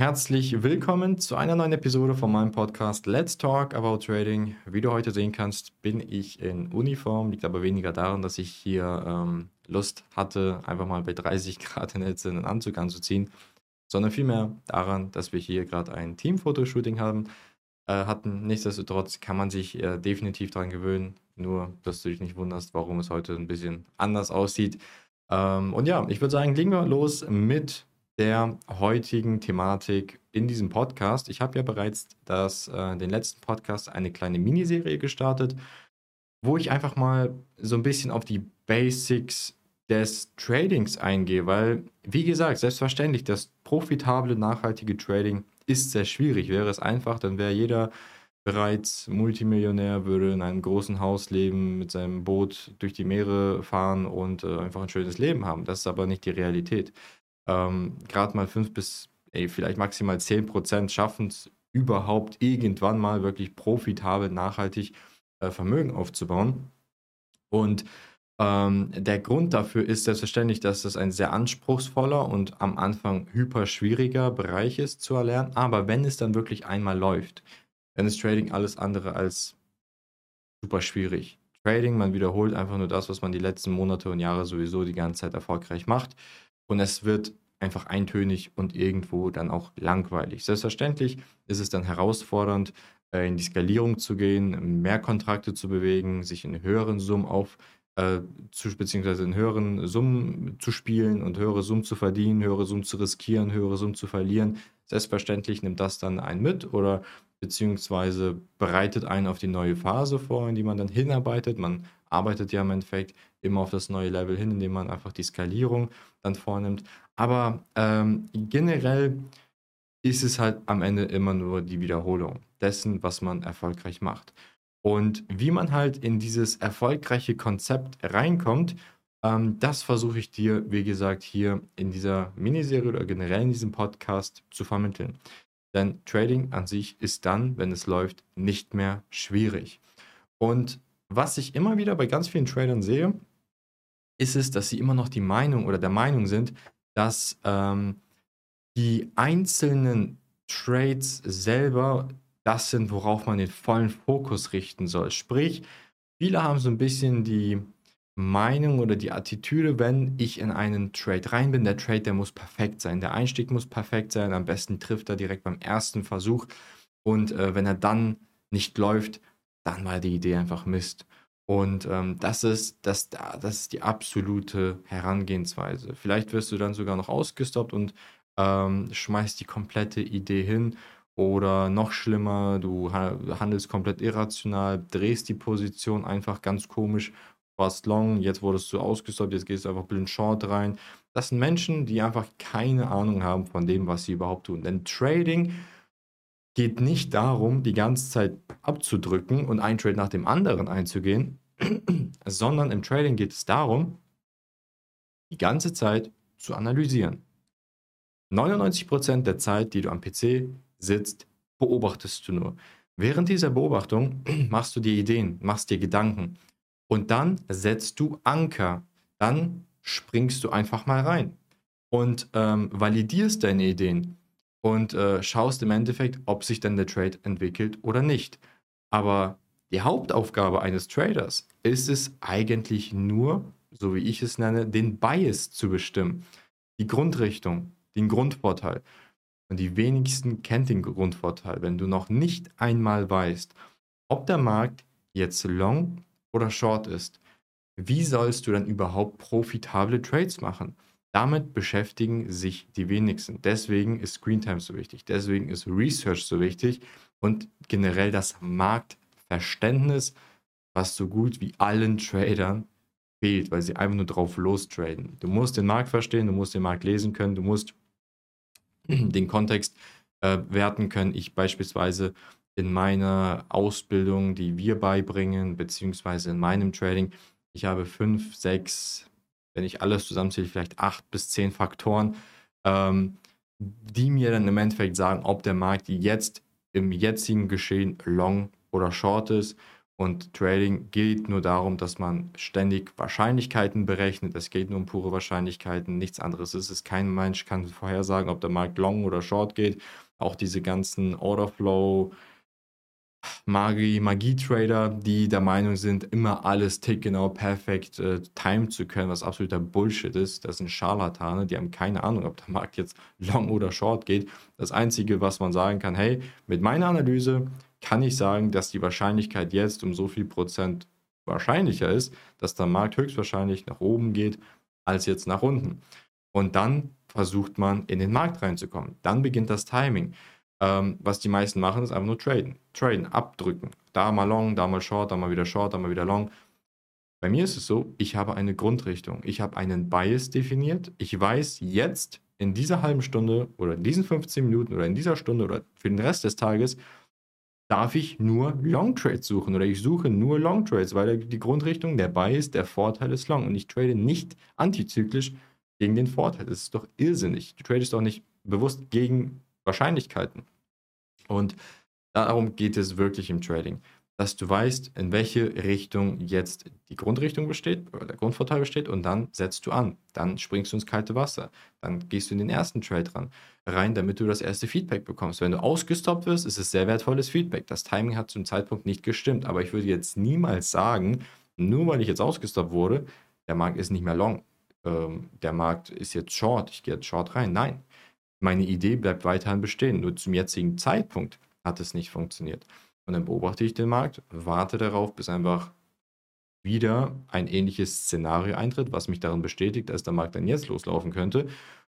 Herzlich willkommen zu einer neuen Episode von meinem Podcast Let's Talk About Trading. Wie du heute sehen kannst, bin ich in Uniform, liegt aber weniger daran, dass ich hier ähm, Lust hatte, einfach mal bei 30 Grad in Hitze einen Anzug anzuziehen, sondern vielmehr daran, dass wir hier gerade ein Teamfotoshooting haben, äh, hatten. Nichtsdestotrotz kann man sich äh, definitiv daran gewöhnen, nur dass du dich nicht wunderst, warum es heute ein bisschen anders aussieht. Ähm, und ja, ich würde sagen, legen wir los mit der heutigen Thematik in diesem Podcast. Ich habe ja bereits das, äh, den letzten Podcast eine kleine Miniserie gestartet, wo ich einfach mal so ein bisschen auf die Basics des Tradings eingehe, weil, wie gesagt, selbstverständlich, das profitable, nachhaltige Trading ist sehr schwierig. Wäre es einfach, dann wäre jeder bereits Multimillionär, würde in einem großen Haus leben, mit seinem Boot durch die Meere fahren und äh, einfach ein schönes Leben haben. Das ist aber nicht die Realität ähm, gerade mal 5 bis ey, vielleicht maximal 10 Prozent schaffen es überhaupt irgendwann mal wirklich profitabel, nachhaltig äh, Vermögen aufzubauen. Und ähm, der Grund dafür ist selbstverständlich, dass das ein sehr anspruchsvoller und am Anfang hyper schwieriger Bereich ist zu erlernen. Aber wenn es dann wirklich einmal läuft, dann ist Trading alles andere als super schwierig. Trading, man wiederholt einfach nur das, was man die letzten Monate und Jahre sowieso die ganze Zeit erfolgreich macht und es wird einfach eintönig und irgendwo dann auch langweilig. Selbstverständlich ist es dann herausfordernd, äh, in die Skalierung zu gehen, mehr Kontrakte zu bewegen, sich in höheren Summen auf äh, zu, beziehungsweise in höheren Summen zu spielen und höhere Summen zu verdienen, höhere Summen zu riskieren, höhere Summen zu verlieren. Selbstverständlich nimmt das dann einen mit oder beziehungsweise bereitet einen auf die neue Phase vor, in die man dann hinarbeitet. Man arbeitet ja im Endeffekt immer auf das neue Level hin, indem man einfach die Skalierung dann vornimmt. Aber ähm, generell ist es halt am Ende immer nur die Wiederholung dessen, was man erfolgreich macht. Und wie man halt in dieses erfolgreiche Konzept reinkommt, ähm, das versuche ich dir, wie gesagt, hier in dieser Miniserie oder generell in diesem Podcast zu vermitteln. Denn Trading an sich ist dann, wenn es läuft, nicht mehr schwierig. Und was ich immer wieder bei ganz vielen Tradern sehe, ist es, dass sie immer noch die Meinung oder der Meinung sind, dass ähm, die einzelnen Trades selber das sind, worauf man den vollen Fokus richten soll. Sprich, viele haben so ein bisschen die Meinung oder die Attitüde, wenn ich in einen Trade rein bin, der Trade, der muss perfekt sein, der Einstieg muss perfekt sein, am besten trifft er direkt beim ersten Versuch. Und äh, wenn er dann nicht läuft, dann war die Idee einfach Mist. Und ähm, das, ist, das, das ist die absolute Herangehensweise. Vielleicht wirst du dann sogar noch ausgestoppt und ähm, schmeißt die komplette Idee hin. Oder noch schlimmer, du handelst komplett irrational, drehst die Position einfach ganz komisch, warst long, jetzt wurdest du ausgestoppt, jetzt gehst du einfach blind short rein. Das sind Menschen, die einfach keine Ahnung haben von dem, was sie überhaupt tun. Denn Trading geht nicht darum, die ganze Zeit abzudrücken und ein Trade nach dem anderen einzugehen, sondern im Trading geht es darum, die ganze Zeit zu analysieren. 99% der Zeit, die du am PC sitzt, beobachtest du nur. Während dieser Beobachtung machst du dir Ideen, machst dir Gedanken und dann setzt du Anker. Dann springst du einfach mal rein und ähm, validierst deine Ideen und äh, schaust im Endeffekt, ob sich dann der Trade entwickelt oder nicht. Aber die Hauptaufgabe eines Traders ist es eigentlich nur, so wie ich es nenne, den Bias zu bestimmen. Die Grundrichtung, den Grundvorteil. Und die wenigsten kennt den Grundvorteil, wenn du noch nicht einmal weißt, ob der Markt jetzt long oder short ist. Wie sollst du dann überhaupt profitable Trades machen? Damit beschäftigen sich die wenigsten. Deswegen ist Screentime so wichtig. Deswegen ist Research so wichtig und generell das Marktverständnis, was so gut wie allen Tradern fehlt, weil sie einfach nur drauf lostraden. Du musst den Markt verstehen, du musst den Markt lesen können, du musst den Kontext äh, werten können. Ich beispielsweise in meiner Ausbildung, die wir beibringen, beziehungsweise in meinem Trading, ich habe fünf, sechs, wenn ich alles zusammenzähle, vielleicht acht bis zehn Faktoren, ähm, die mir dann im Endeffekt sagen, ob der Markt jetzt im jetzigen Geschehen long oder short ist. Und Trading geht nur darum, dass man ständig Wahrscheinlichkeiten berechnet. Es geht nur um pure Wahrscheinlichkeiten, nichts anderes ist es. Kein Mensch kann vorhersagen, ob der Markt long oder short geht. Auch diese ganzen Orderflow, Magie, Magie-Trader, die der Meinung sind, immer alles tickgenau perfekt äh, timen zu können, was absoluter Bullshit ist. Das sind Scharlatane, die haben keine Ahnung, ob der Markt jetzt long oder short geht. Das Einzige, was man sagen kann, hey, mit meiner Analyse kann ich sagen, dass die Wahrscheinlichkeit jetzt um so viel Prozent wahrscheinlicher ist, dass der Markt höchstwahrscheinlich nach oben geht, als jetzt nach unten. Und dann versucht man in den Markt reinzukommen. Dann beginnt das Timing. Ähm, was die meisten machen, ist einfach nur traden. Traden, abdrücken. Da mal long, da mal short, da mal wieder short, da mal wieder long. Bei mir ist es so, ich habe eine Grundrichtung. Ich habe einen Bias definiert. Ich weiß jetzt in dieser halben Stunde oder in diesen 15 Minuten oder in dieser Stunde oder für den Rest des Tages darf ich nur Long Trades suchen oder ich suche nur Long Trades, weil die Grundrichtung, der Bias, der Vorteil ist Long und ich trade nicht antizyklisch gegen den Vorteil. Das ist doch irrsinnig. Du tradest doch nicht bewusst gegen Wahrscheinlichkeiten. Und darum geht es wirklich im Trading, dass du weißt, in welche Richtung jetzt die Grundrichtung besteht oder der Grundvorteil besteht und dann setzt du an. Dann springst du ins kalte Wasser. Dann gehst du in den ersten Trade ran, rein, damit du das erste Feedback bekommst. Wenn du ausgestoppt wirst, ist es sehr wertvolles Feedback. Das Timing hat zum Zeitpunkt nicht gestimmt, aber ich würde jetzt niemals sagen, nur weil ich jetzt ausgestoppt wurde, der Markt ist nicht mehr long. Ähm, der Markt ist jetzt short, ich gehe jetzt short rein. Nein, meine Idee bleibt weiterhin bestehen. Nur zum jetzigen Zeitpunkt hat es nicht funktioniert. Und dann beobachte ich den Markt, warte darauf, bis einfach wieder ein ähnliches Szenario eintritt, was mich darin bestätigt, dass der Markt dann jetzt loslaufen könnte.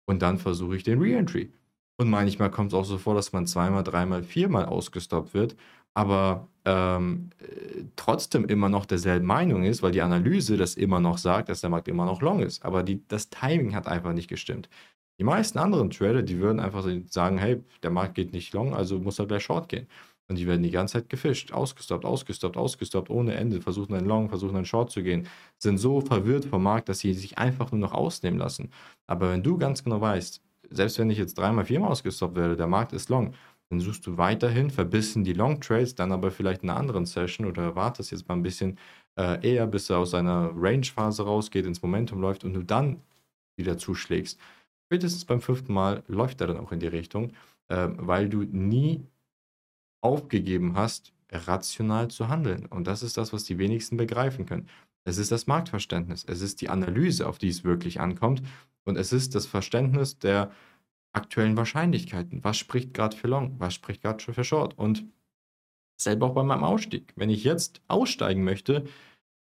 Und dann versuche ich den Reentry. Und manchmal kommt es auch so vor, dass man zweimal, dreimal, viermal ausgestoppt wird, aber ähm, äh, trotzdem immer noch derselben Meinung ist, weil die Analyse das immer noch sagt, dass der Markt immer noch long ist. Aber die, das Timing hat einfach nicht gestimmt. Die meisten anderen Trader, die würden einfach sagen, hey, der Markt geht nicht long, also muss er gleich short gehen. Und die werden die ganze Zeit gefischt, ausgestoppt, ausgestoppt, ausgestoppt, ohne Ende, versuchen einen Long, versuchen einen Short zu gehen, sind so verwirrt vom Markt, dass sie sich einfach nur noch ausnehmen lassen. Aber wenn du ganz genau weißt, selbst wenn ich jetzt dreimal, viermal ausgestoppt werde, der Markt ist long, dann suchst du weiterhin verbissen die Long Trades, dann aber vielleicht in einer anderen Session oder wartest jetzt mal ein bisschen äh, eher, bis er aus seiner Range-Phase rausgeht, ins Momentum läuft und du dann wieder zuschlägst spätestens beim fünften Mal läuft er dann auch in die Richtung, äh, weil du nie aufgegeben hast, rational zu handeln. Und das ist das, was die wenigsten begreifen können. Es ist das Marktverständnis, es ist die Analyse, auf die es wirklich ankommt und es ist das Verständnis der aktuellen Wahrscheinlichkeiten. Was spricht gerade für Long, was spricht gerade für Short? Und selber auch bei meinem Ausstieg. Wenn ich jetzt aussteigen möchte,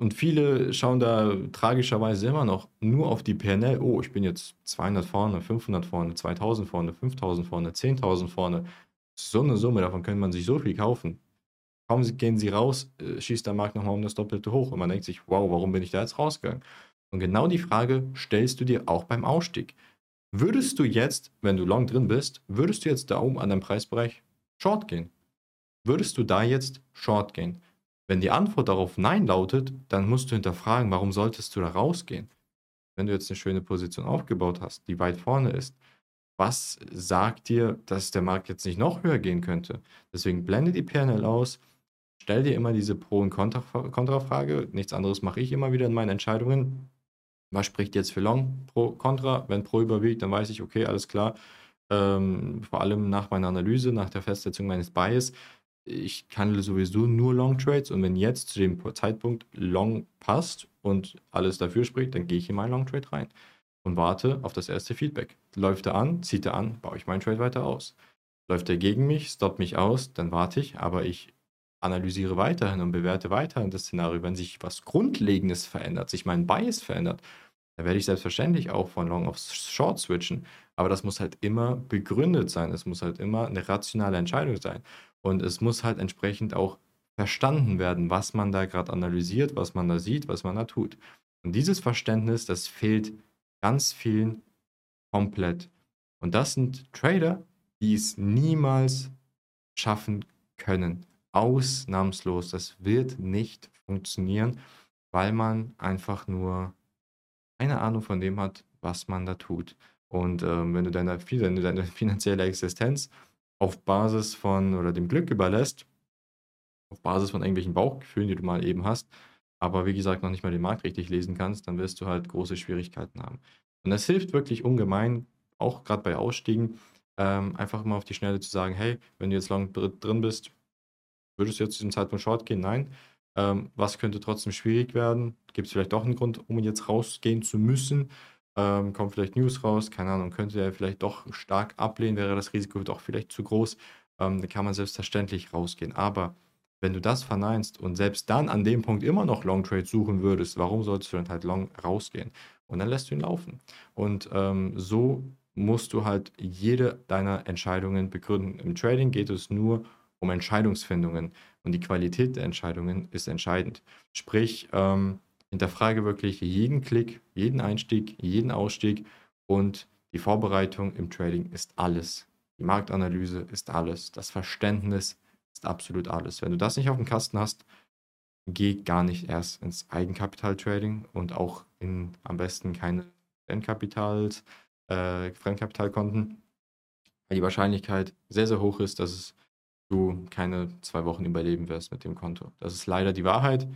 und viele schauen da tragischerweise immer noch nur auf die PNL. Oh, ich bin jetzt 200 vorne, 500 vorne, 2000 vorne, 5000 vorne, 10.000 vorne. So eine Summe, davon könnte man sich so viel kaufen. Kaum gehen sie raus, äh, schießt der Markt nochmal um das Doppelte hoch und man denkt sich, wow, warum bin ich da jetzt rausgegangen? Und genau die Frage stellst du dir auch beim Ausstieg. Würdest du jetzt, wenn du long drin bist, würdest du jetzt da oben an deinem Preisbereich short gehen? Würdest du da jetzt short gehen? Wenn die Antwort darauf Nein lautet, dann musst du hinterfragen, warum solltest du da rausgehen? Wenn du jetzt eine schöne Position aufgebaut hast, die weit vorne ist, was sagt dir, dass der Markt jetzt nicht noch höher gehen könnte? Deswegen blende die PNL aus, stell dir immer diese Pro- und Kontra-Frage. Nichts anderes mache ich immer wieder in meinen Entscheidungen. Was spricht jetzt für Long, Pro, Contra? Wenn Pro überwiegt, dann weiß ich, okay, alles klar. Ähm, vor allem nach meiner Analyse, nach der Festsetzung meines Bias, ich handle sowieso nur Long Trades und wenn jetzt zu dem Zeitpunkt Long passt und alles dafür spricht, dann gehe ich in meinen Long Trade rein und warte auf das erste Feedback. Läuft er an, zieht er an, baue ich meinen Trade weiter aus. Läuft er gegen mich, stoppt mich aus, dann warte ich, aber ich analysiere weiterhin und bewerte weiterhin das Szenario. Wenn sich was Grundlegendes verändert, sich mein Bias verändert, dann werde ich selbstverständlich auch von Long auf Short switchen. Aber das muss halt immer begründet sein. Es muss halt immer eine rationale Entscheidung sein. Und es muss halt entsprechend auch verstanden werden, was man da gerade analysiert, was man da sieht, was man da tut. Und dieses Verständnis, das fehlt ganz vielen komplett. Und das sind Trader, die es niemals schaffen können. Ausnahmslos. Das wird nicht funktionieren, weil man einfach nur keine Ahnung von dem hat, was man da tut. Und ähm, wenn, du deine, wenn du deine finanzielle Existenz auf Basis von oder dem Glück überlässt auf Basis von irgendwelchen Bauchgefühlen, die du mal eben hast, aber wie gesagt noch nicht mal den Markt richtig lesen kannst, dann wirst du halt große Schwierigkeiten haben. Und das hilft wirklich ungemein, auch gerade bei Ausstiegen, ähm, einfach mal auf die Schnelle zu sagen, hey, wenn du jetzt lang drin bist, würdest du jetzt zu diesem Zeitpunkt Short gehen? Nein. Ähm, was könnte trotzdem schwierig werden? Gibt es vielleicht doch einen Grund, um jetzt rausgehen zu müssen? Ähm, kommt vielleicht News raus, keine Ahnung, könnte er vielleicht doch stark ablehnen, wäre das Risiko doch vielleicht zu groß. Ähm, dann kann man selbstverständlich rausgehen. Aber wenn du das verneinst und selbst dann an dem Punkt immer noch Long Trade suchen würdest, warum solltest du dann halt long rausgehen? Und dann lässt du ihn laufen. Und ähm, so musst du halt jede deiner Entscheidungen begründen. Im Trading geht es nur um Entscheidungsfindungen und die Qualität der Entscheidungen ist entscheidend. Sprich, ähm, hinterfrage wirklich jeden Klick, jeden Einstieg, jeden Ausstieg und die Vorbereitung im Trading ist alles. Die Marktanalyse ist alles. Das Verständnis ist absolut alles. Wenn du das nicht auf dem Kasten hast, geh gar nicht erst ins Eigenkapital-Trading und auch in am besten keine Fremdkapitals, äh, Fremdkapitalkonten, weil die Wahrscheinlichkeit sehr, sehr hoch ist, dass du keine zwei Wochen überleben wirst mit dem Konto. Das ist leider die Wahrheit.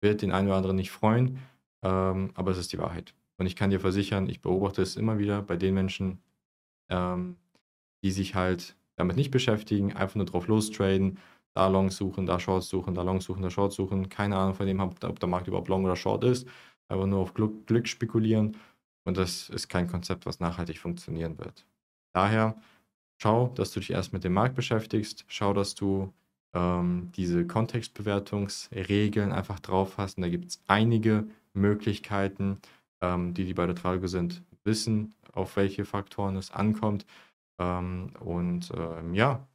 Wird den einen oder anderen nicht freuen, ähm, aber es ist die Wahrheit. Und ich kann dir versichern, ich beobachte es immer wieder bei den Menschen, ähm, die sich halt damit nicht beschäftigen, einfach nur drauf lostraden, da Longs suchen, da Shorts suchen, da Longs suchen, da Shorts suchen, keine Ahnung von dem, ob der Markt überhaupt Long oder Short ist, einfach nur auf Glück, Glück spekulieren und das ist kein Konzept, was nachhaltig funktionieren wird. Daher schau, dass du dich erst mit dem Markt beschäftigst, schau, dass du ähm, diese Kontextbewertungsregeln einfach drauf hast. Und da gibt es einige Möglichkeiten, ähm, die, die bei der Trage sind, wissen, auf welche Faktoren es ankommt. Ähm, und ähm, ja,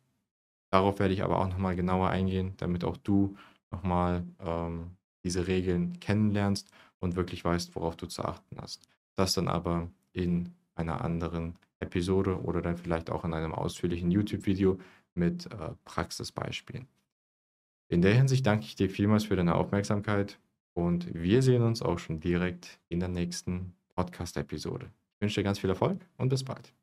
darauf werde ich aber auch nochmal genauer eingehen, damit auch du nochmal ähm, diese Regeln kennenlernst und wirklich weißt, worauf du zu achten hast. Das dann aber in einer anderen Episode oder dann vielleicht auch in einem ausführlichen YouTube-Video mit äh, Praxisbeispielen. In der Hinsicht danke ich dir vielmals für deine Aufmerksamkeit und wir sehen uns auch schon direkt in der nächsten Podcast-Episode. Ich wünsche dir ganz viel Erfolg und bis bald.